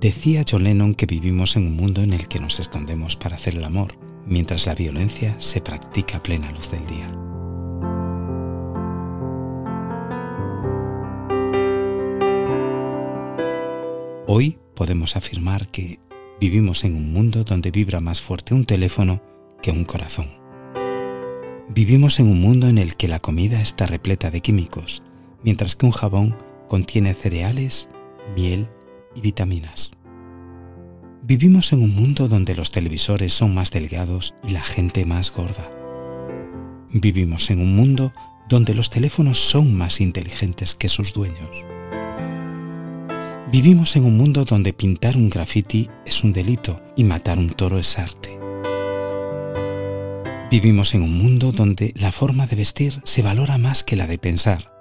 Decía John Lennon que vivimos en un mundo en el que nos escondemos para hacer el amor, mientras la violencia se practica a plena luz del día. Hoy podemos afirmar que vivimos en un mundo donde vibra más fuerte un teléfono que un corazón. Vivimos en un mundo en el que la comida está repleta de químicos, mientras que un jabón contiene cereales, miel y vitaminas. Vivimos en un mundo donde los televisores son más delgados y la gente más gorda. Vivimos en un mundo donde los teléfonos son más inteligentes que sus dueños. Vivimos en un mundo donde pintar un graffiti es un delito y matar un toro es arte. Vivimos en un mundo donde la forma de vestir se valora más que la de pensar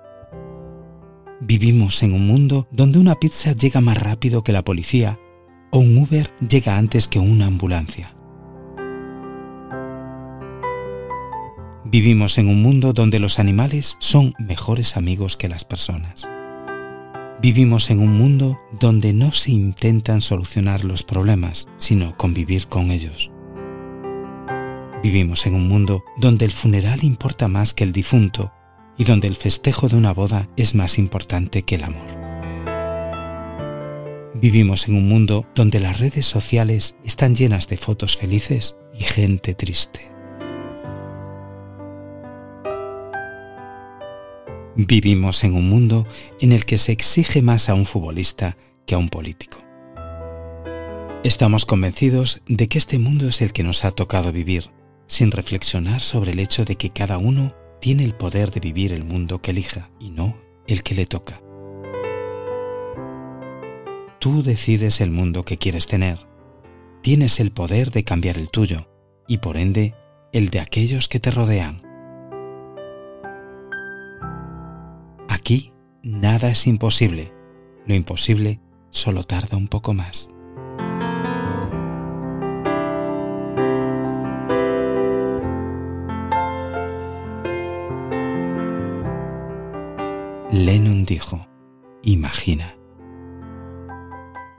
Vivimos en un mundo donde una pizza llega más rápido que la policía o un Uber llega antes que una ambulancia. Vivimos en un mundo donde los animales son mejores amigos que las personas. Vivimos en un mundo donde no se intentan solucionar los problemas, sino convivir con ellos. Vivimos en un mundo donde el funeral importa más que el difunto y donde el festejo de una boda es más importante que el amor. Vivimos en un mundo donde las redes sociales están llenas de fotos felices y gente triste. Vivimos en un mundo en el que se exige más a un futbolista que a un político. Estamos convencidos de que este mundo es el que nos ha tocado vivir, sin reflexionar sobre el hecho de que cada uno tiene el poder de vivir el mundo que elija y no el que le toca. Tú decides el mundo que quieres tener. Tienes el poder de cambiar el tuyo y por ende el de aquellos que te rodean. Aquí nada es imposible. Lo imposible solo tarda un poco más. Lennon dijo, Imagina.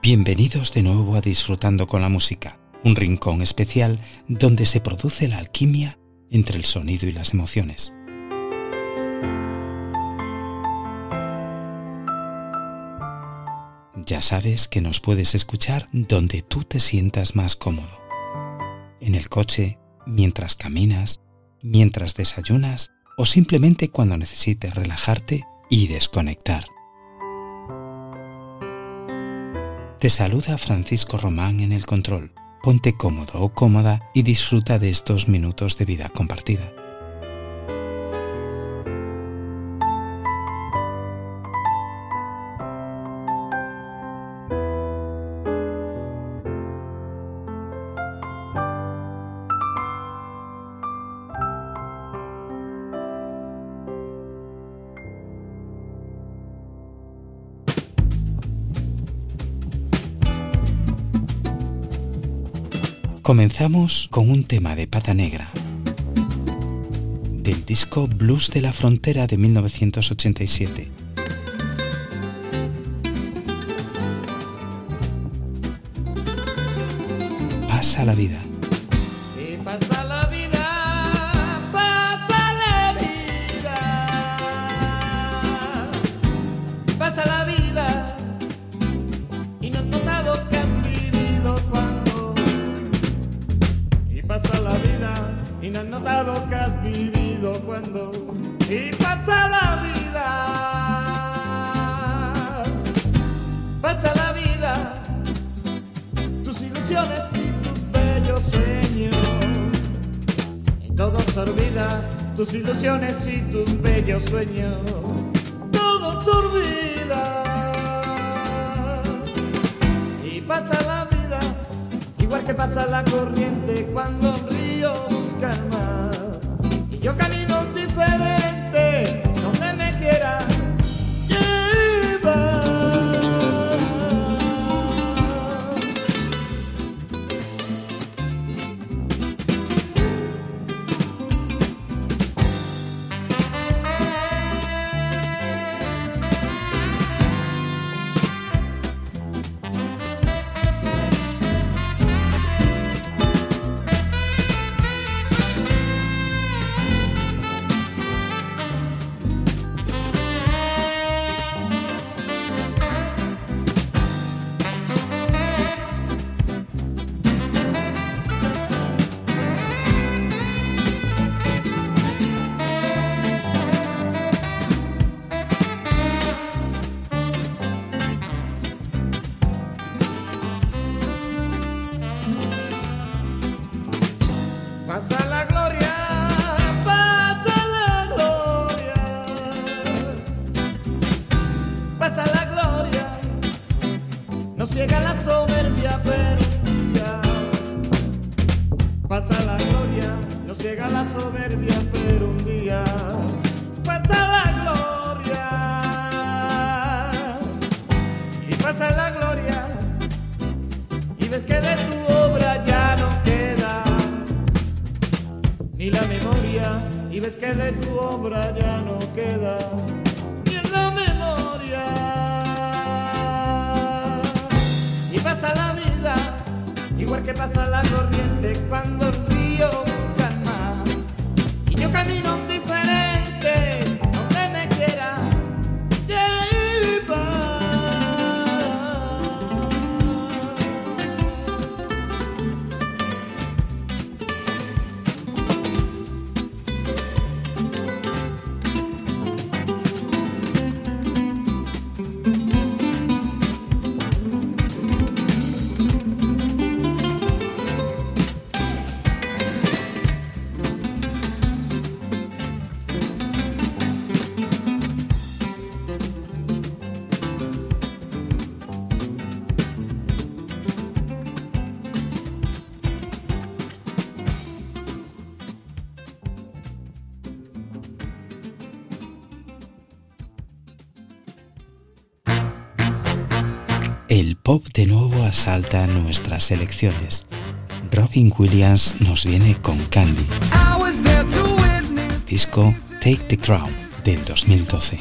Bienvenidos de nuevo a Disfrutando con la Música, un rincón especial donde se produce la alquimia entre el sonido y las emociones. Ya sabes que nos puedes escuchar donde tú te sientas más cómodo. En el coche, mientras caminas, mientras desayunas o simplemente cuando necesites relajarte y desconectar. Te saluda Francisco Román en el control. Ponte cómodo o cómoda y disfruta de estos minutos de vida compartida. Comenzamos con un tema de pata negra del disco Blues de la Frontera de 1987. Pasa la vida. Tus ilusiones y tus bellos sueños, todo se olvida. Y pasa la vida, igual que pasa la corriente cuando de nuevo asalta nuestras elecciones. Robin Williams nos viene con Candy, disco Take the Crown del 2012.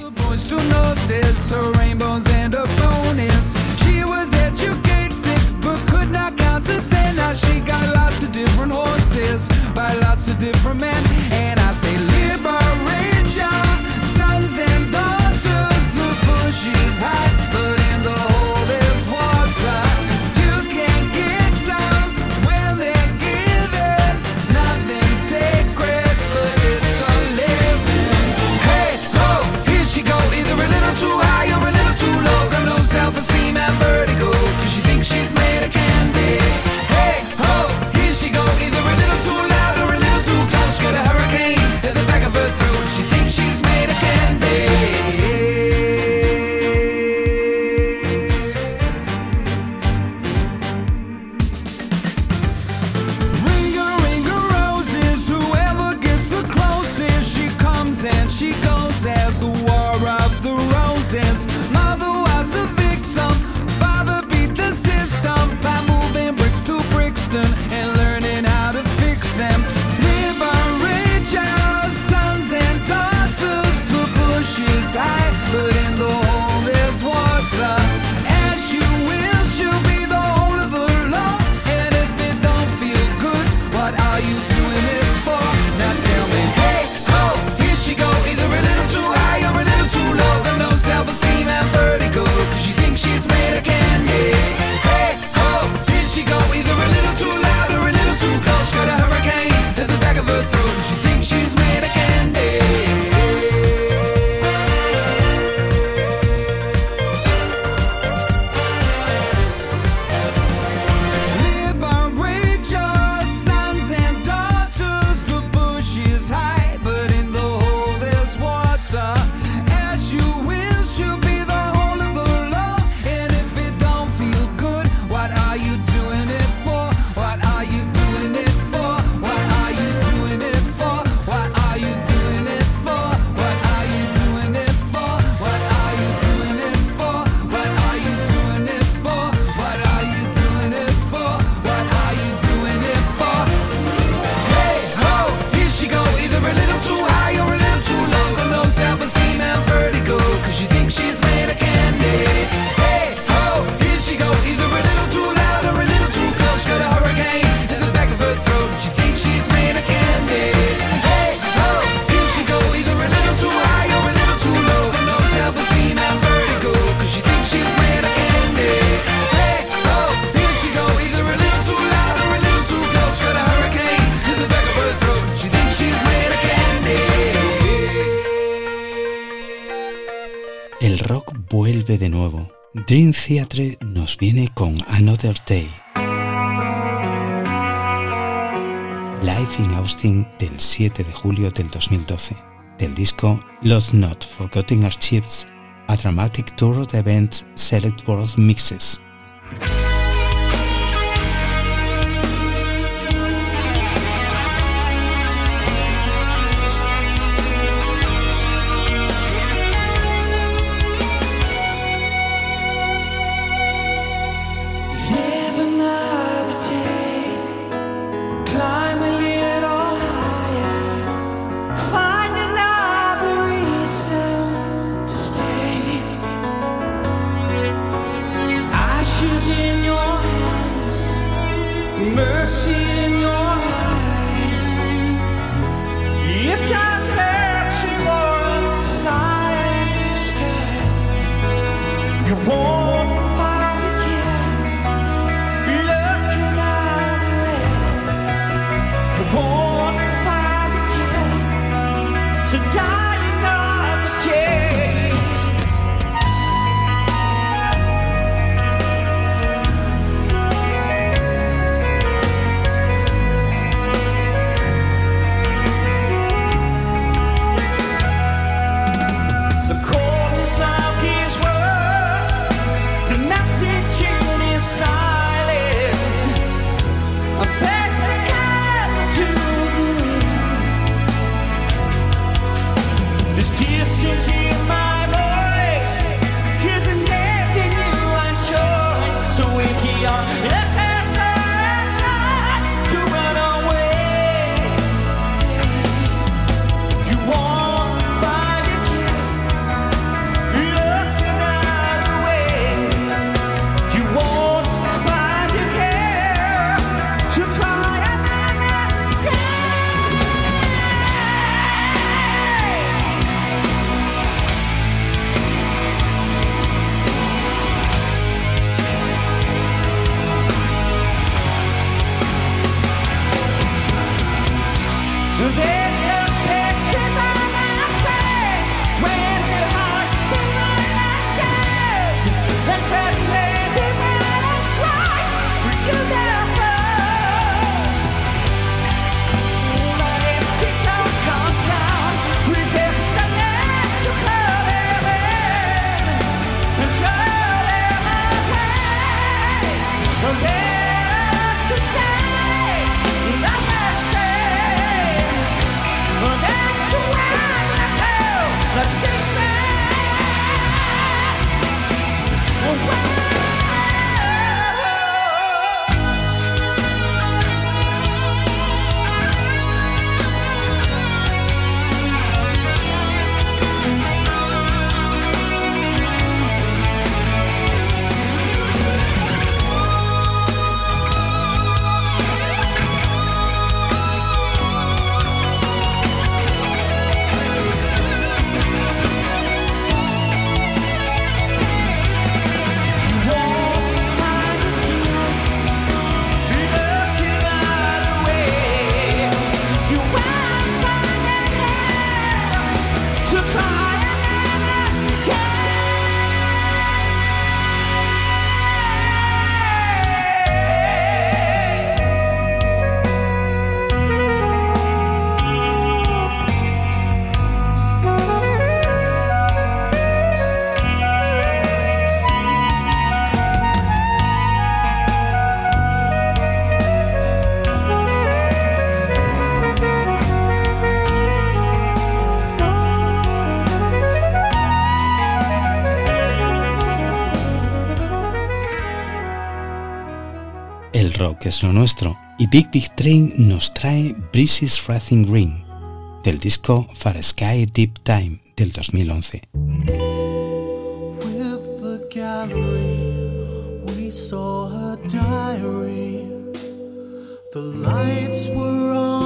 2012 del disco Los Not Forgotten Archives, a Dramatic Tour de Events Select World Mixes. es lo nuestro, y Big Big Train nos trae Breezes Racing Green, del disco Far Sky Deep Time del 2011. The lights were on.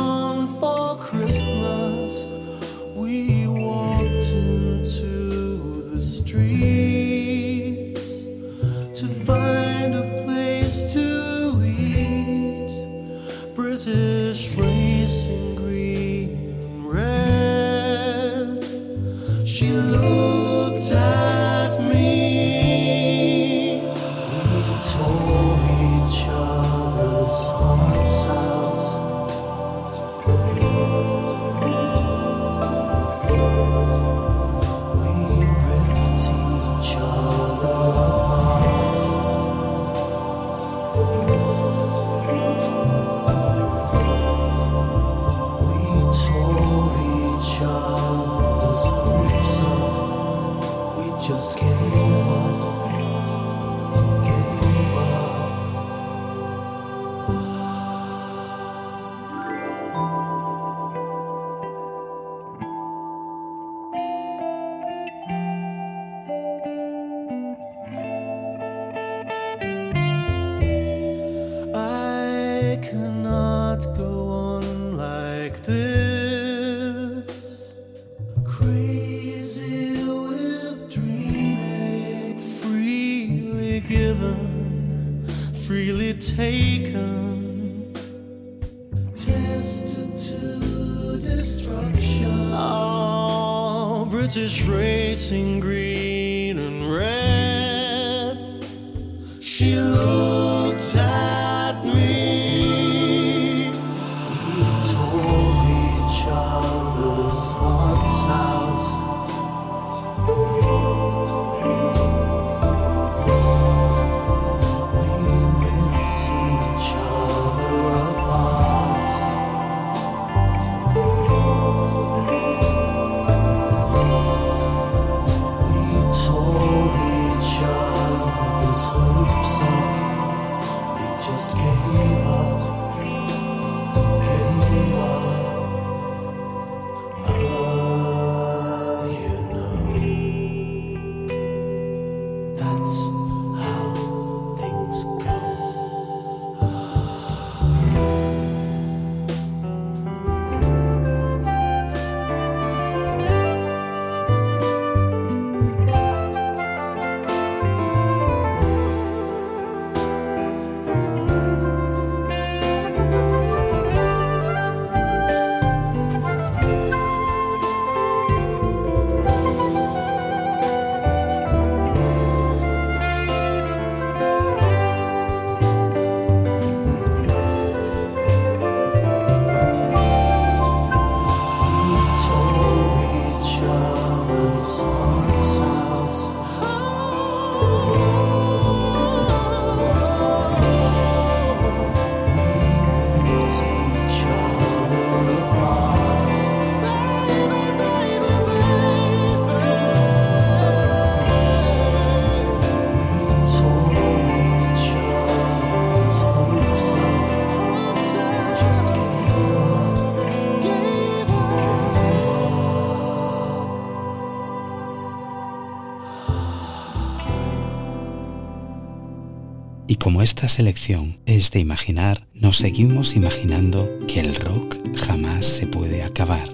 Y como esta selección es de imaginar, nos seguimos imaginando que el rock jamás se puede acabar.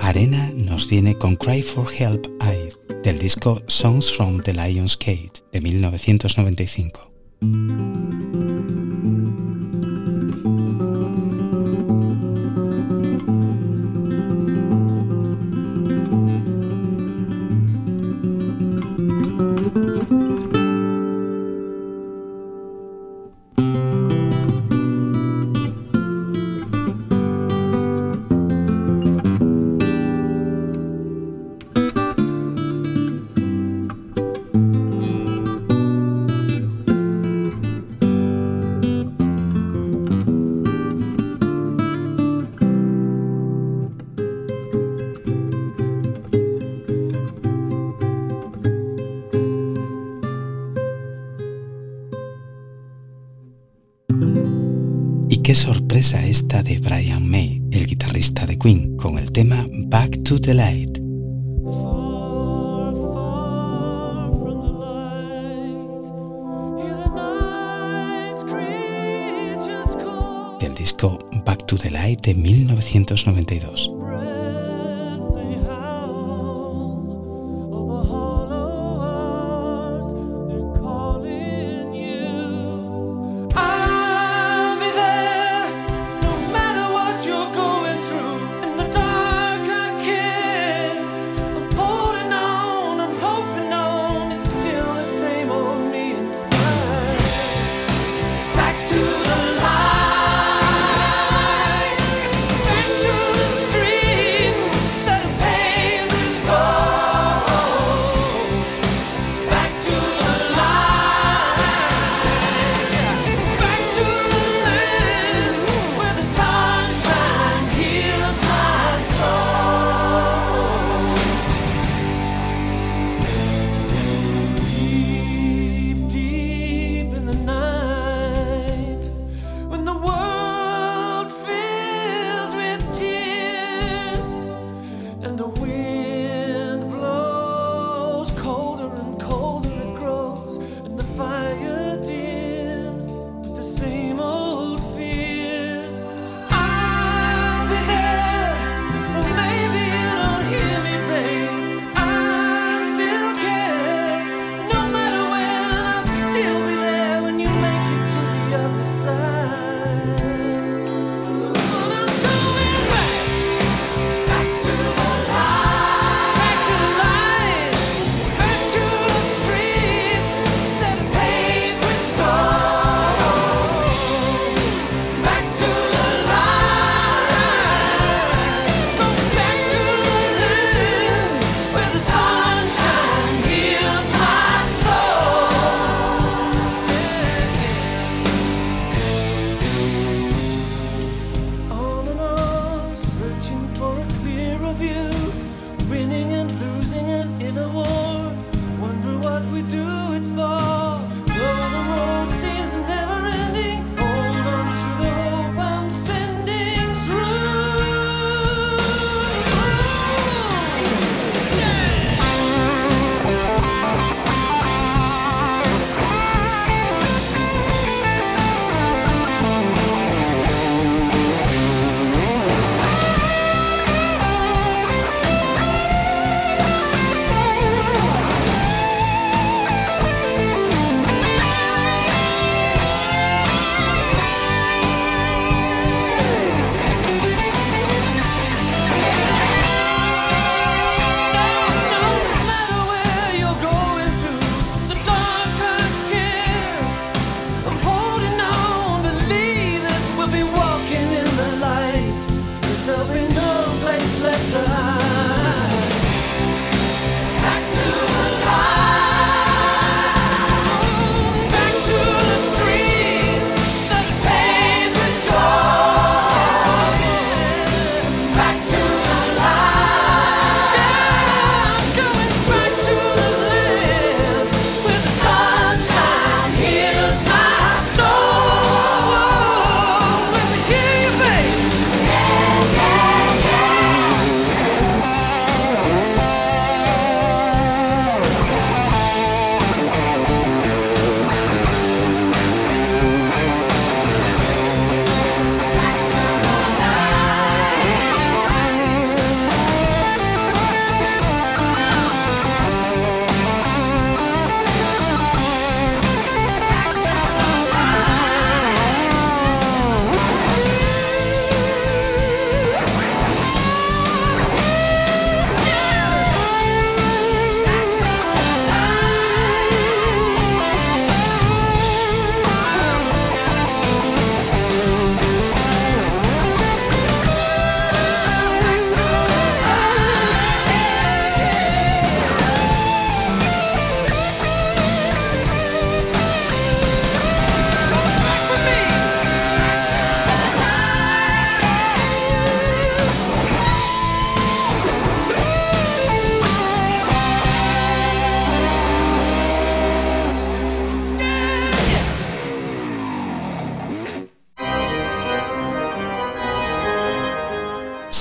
Arena nos viene con Cry for Help I've del disco Songs from the Lion's Cage de 1995.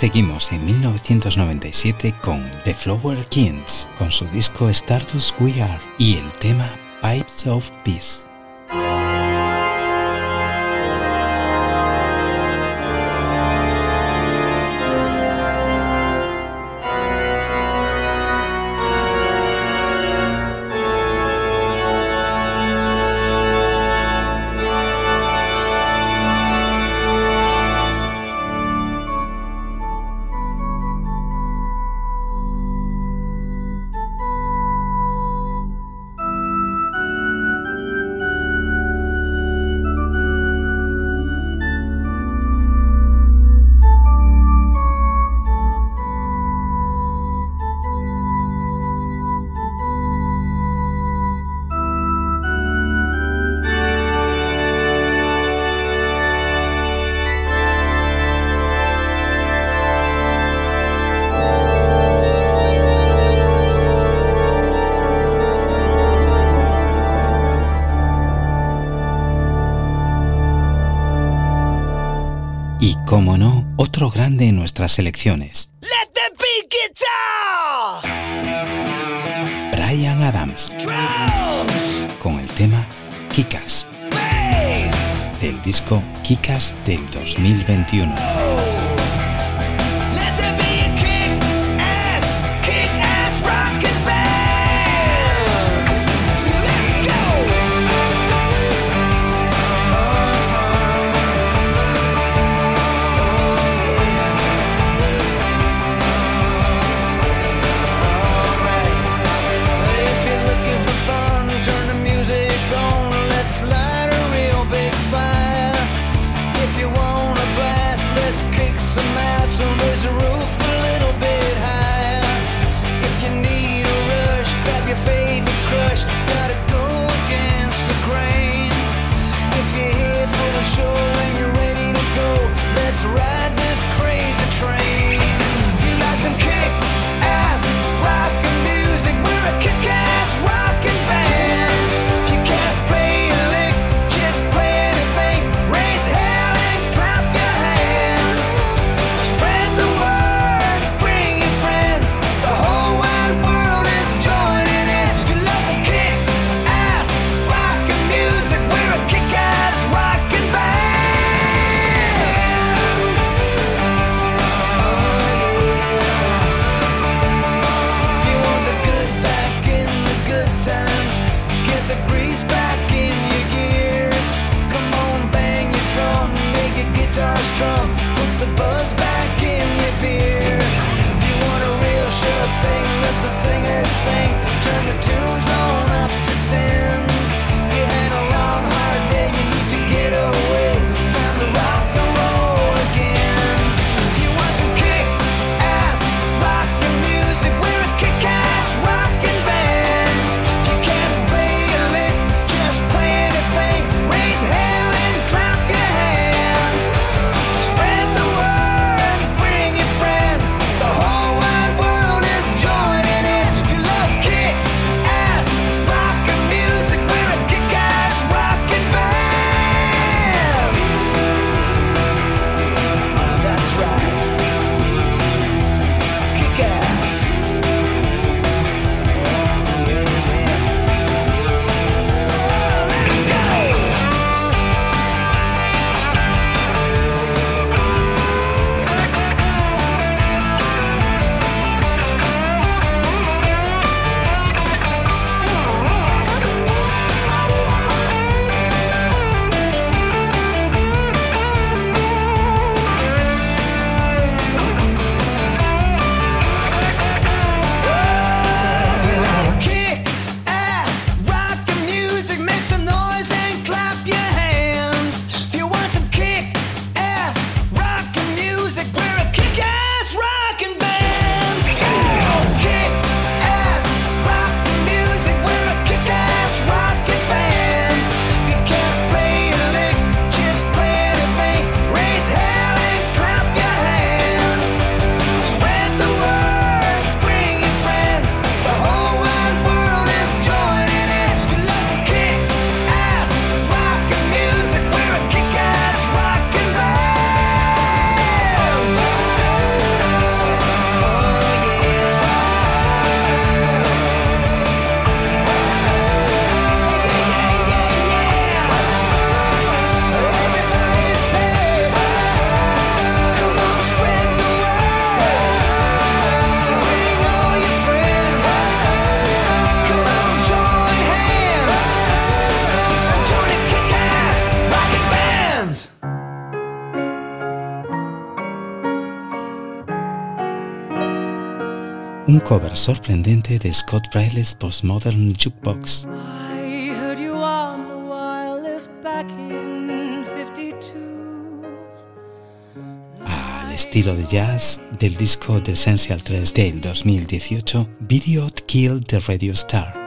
Seguimos en 1997 con The Flower Kings, con su disco Stardust We Are y el tema Pipes of Peace. Y como no, otro grande en nuestras selecciones, Let the beat guitar! Brian Adams, Drums! con el tema Kikas, Bass! del disco Kikas del 2021. cover sorprendente de Scott Bradley's Postmodern Jukebox. I heard you on the wireless back in 52. Al estilo de jazz del disco The Essential 3 del 2018, Video Killed the Radio Star.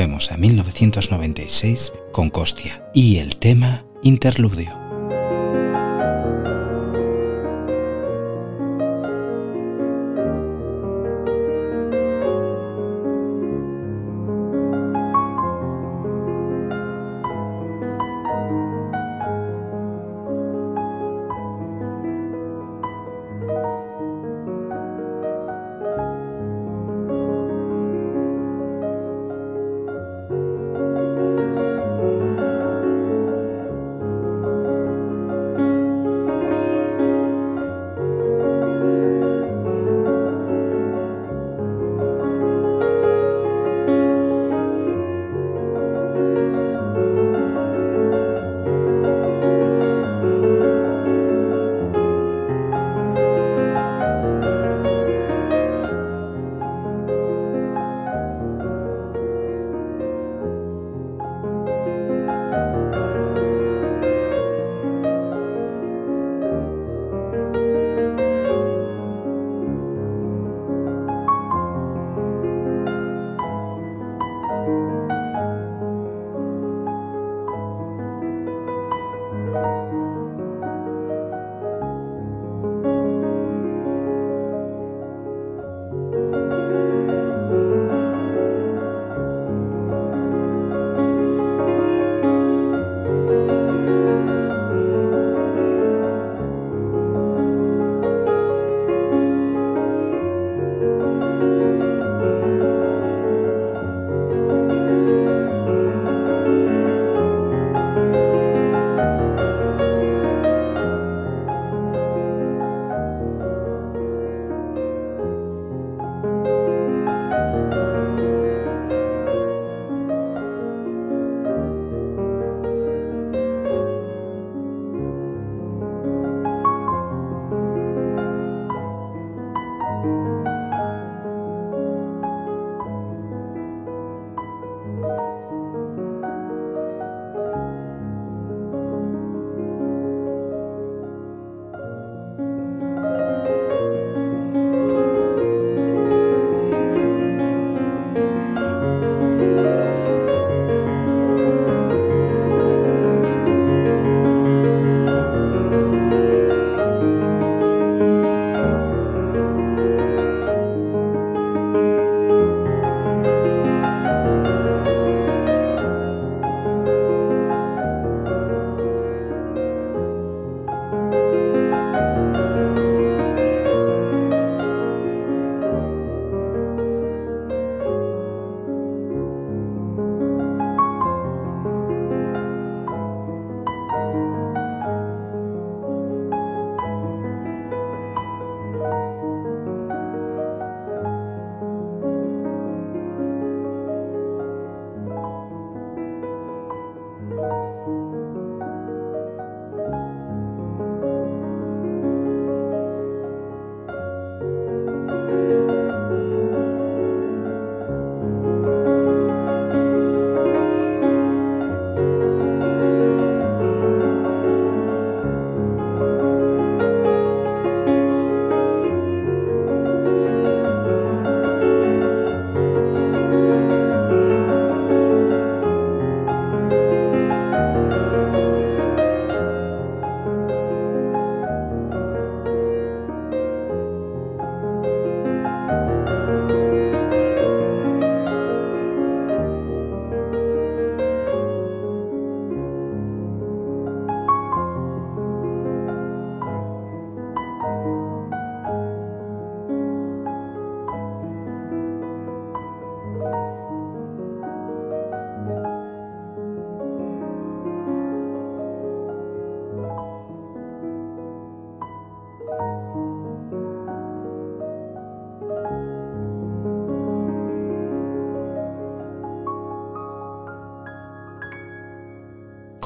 volvemos a 1996 con Costia y el tema Interludio.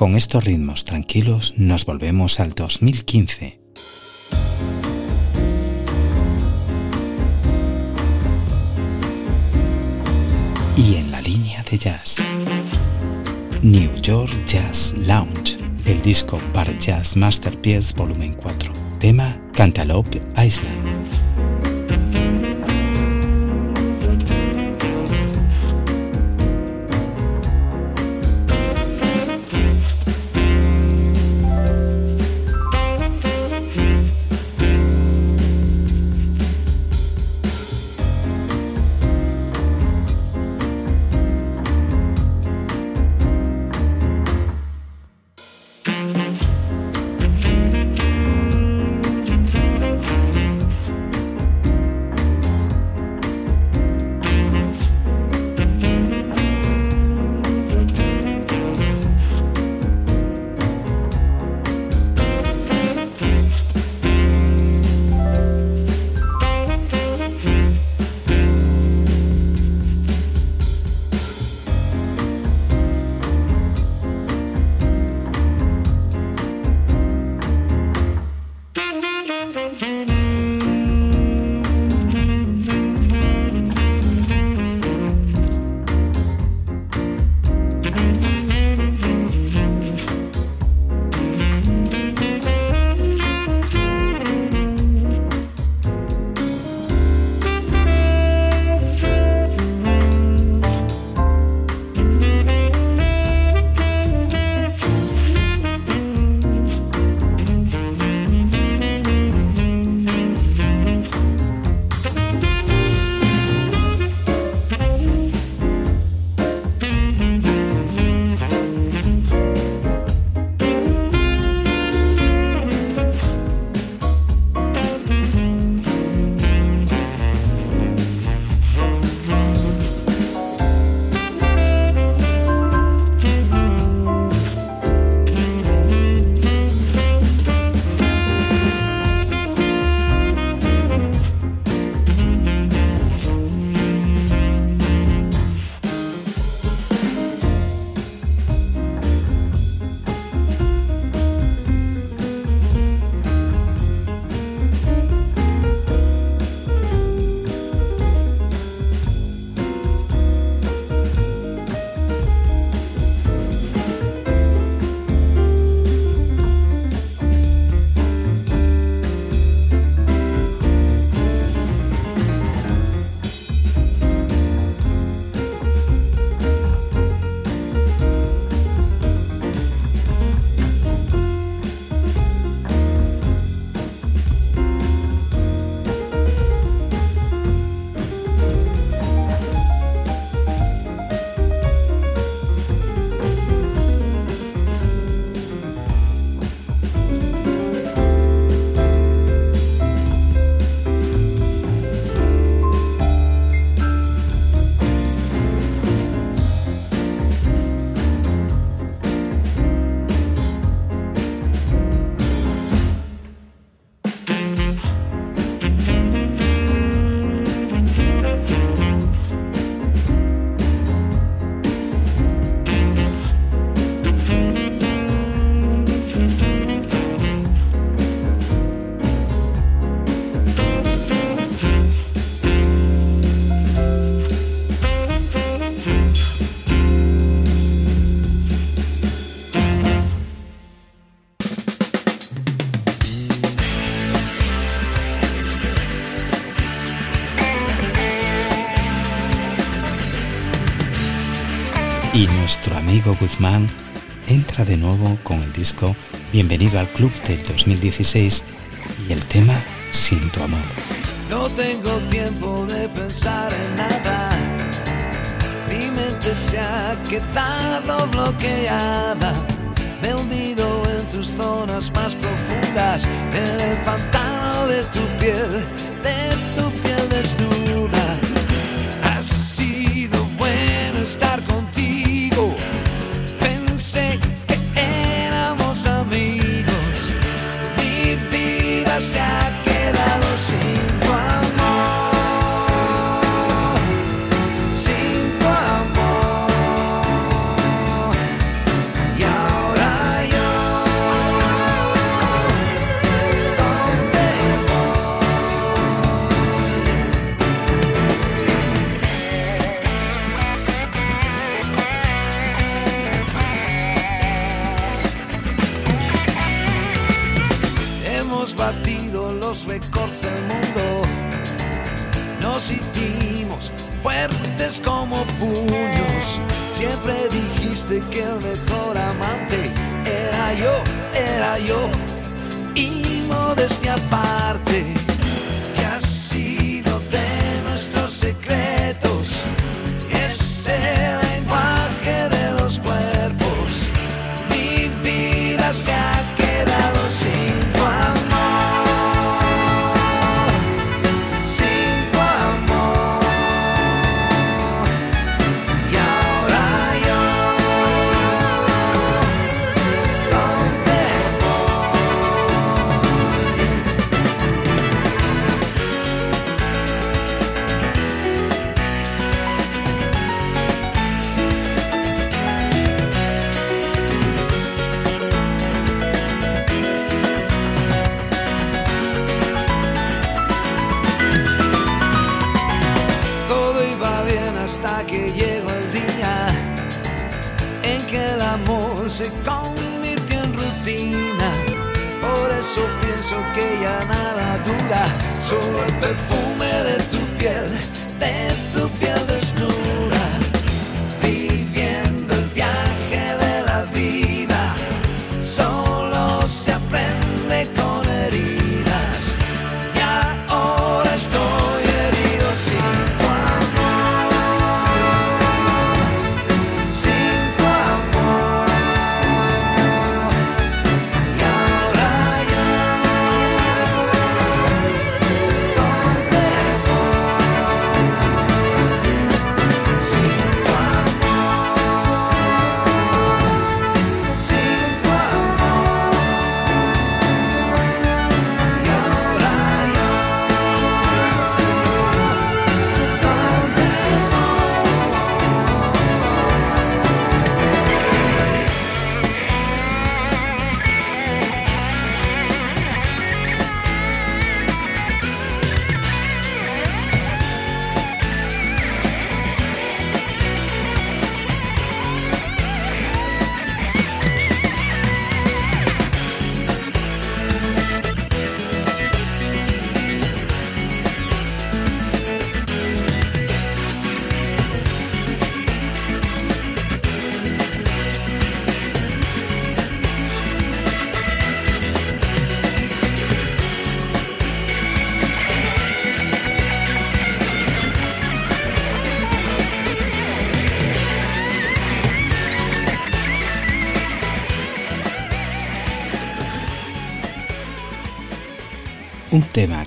Con estos ritmos tranquilos nos volvemos al 2015. Y en la línea de jazz, New York Jazz Lounge, del disco Bar Jazz Masterpiece Volumen 4, tema Cantaloupe Island. Amigo Guzmán entra de nuevo con el disco Bienvenido al Club del 2016 y el tema Sin tu amor. No tengo tiempo de pensar en nada. Mi mente se ha quedado bloqueada. Me he hundido en tus zonas más profundas, en el pantano de tu piel, de tu piel desnuda. Ha sido bueno estar contigo.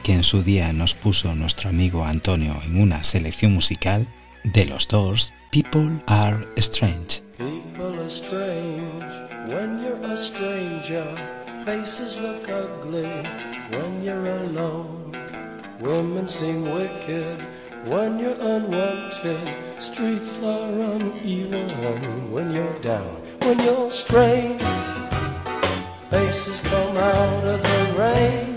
Que en su día nos puso nuestro amigo Antonio en una selección musical de los Doors, People Are Strange. When you're a stranger. Faces look ugly when you're alone. Women seem wicked when you're unwanted. Streets are uneven when you're down. When you're strange, faces come out of the rain.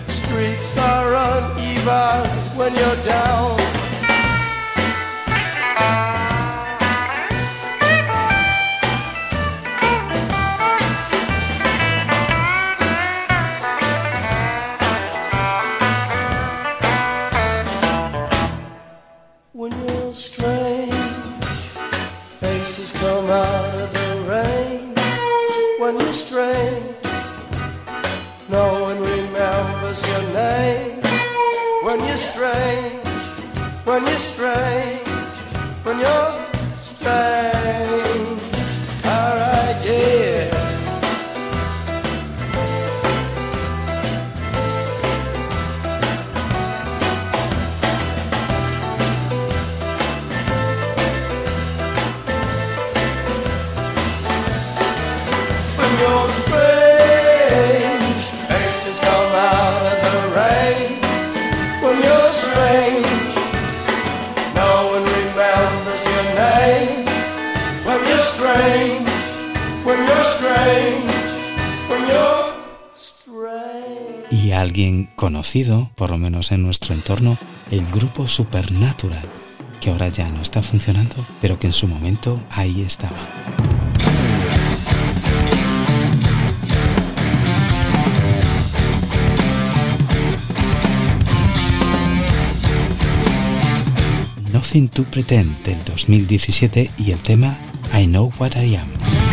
Streets are uneven when you're down. en nuestro entorno el grupo Supernatural, que ahora ya no está funcionando, pero que en su momento ahí estaba. Nothing to Pretend del 2017 y el tema I Know What I Am.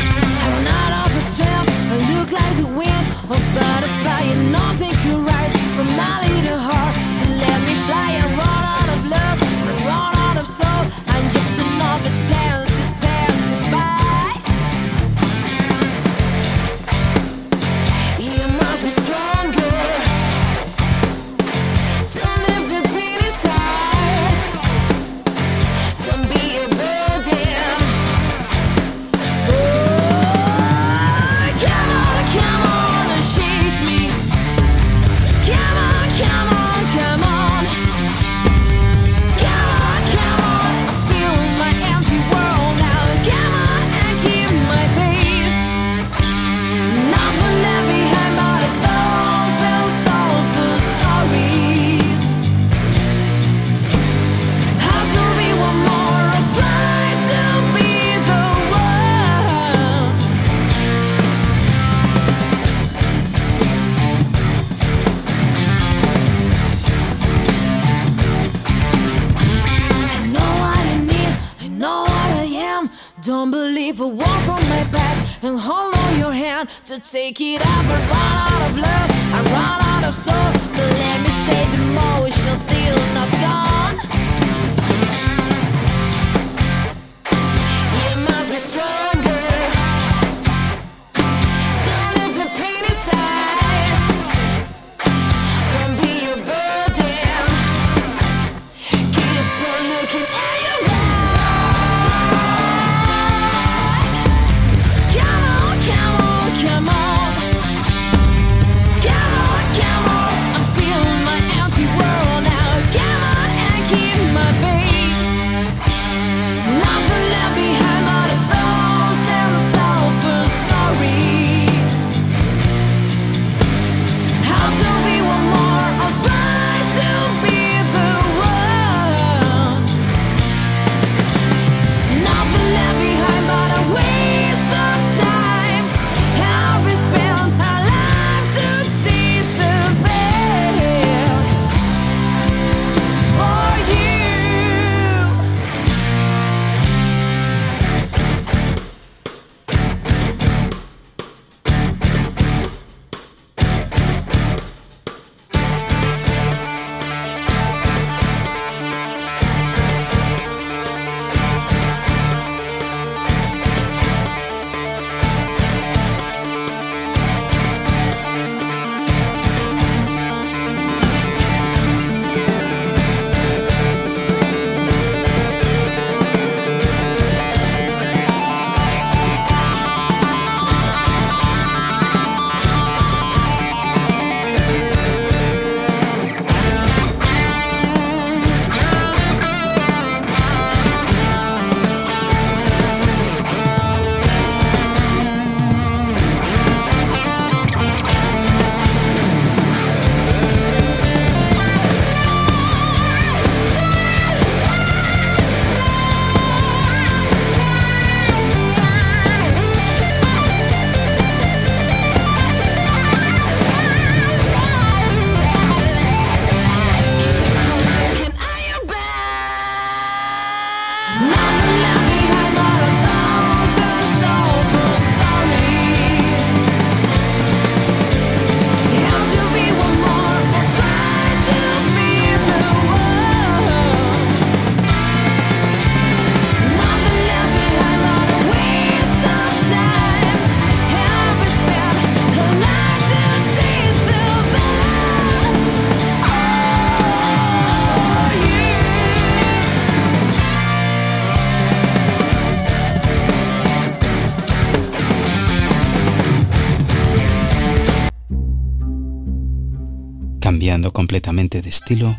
completamente de estilo,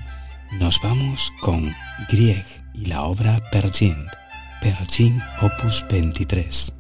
nos vamos con Grieg y la obra Pergint, Pergint Opus 23.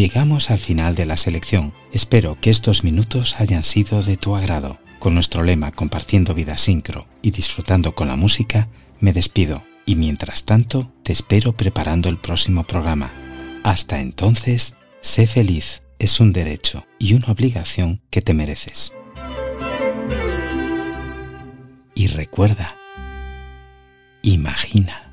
Llegamos al final de la selección. Espero que estos minutos hayan sido de tu agrado. Con nuestro lema Compartiendo vida sincro y disfrutando con la música, me despido. Y mientras tanto, te espero preparando el próximo programa. Hasta entonces, sé feliz. Es un derecho y una obligación que te mereces. Y recuerda, imagina.